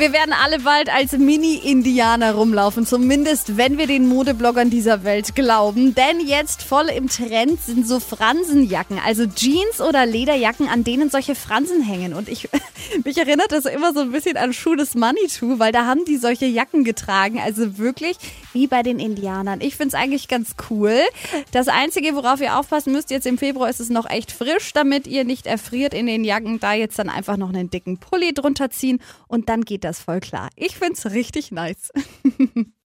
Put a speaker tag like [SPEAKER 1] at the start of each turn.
[SPEAKER 1] Wir werden alle bald als Mini-Indianer rumlaufen, zumindest wenn wir den Modebloggern dieser Welt glauben. Denn jetzt voll im Trend sind so Fransenjacken, also Jeans oder Lederjacken, an denen solche Fransen hängen. Und ich, mich erinnert das immer so ein bisschen an Schuh des Manitou, weil da haben die solche Jacken getragen, also wirklich wie bei den Indianern. Ich finde es eigentlich ganz cool. Das Einzige, worauf ihr aufpassen müsst, jetzt im Februar ist es noch echt frisch, damit ihr nicht erfriert in den Jacken. Da jetzt dann einfach noch einen dicken Pulli drunter ziehen und dann geht das voll klar. Ich finde es richtig nice.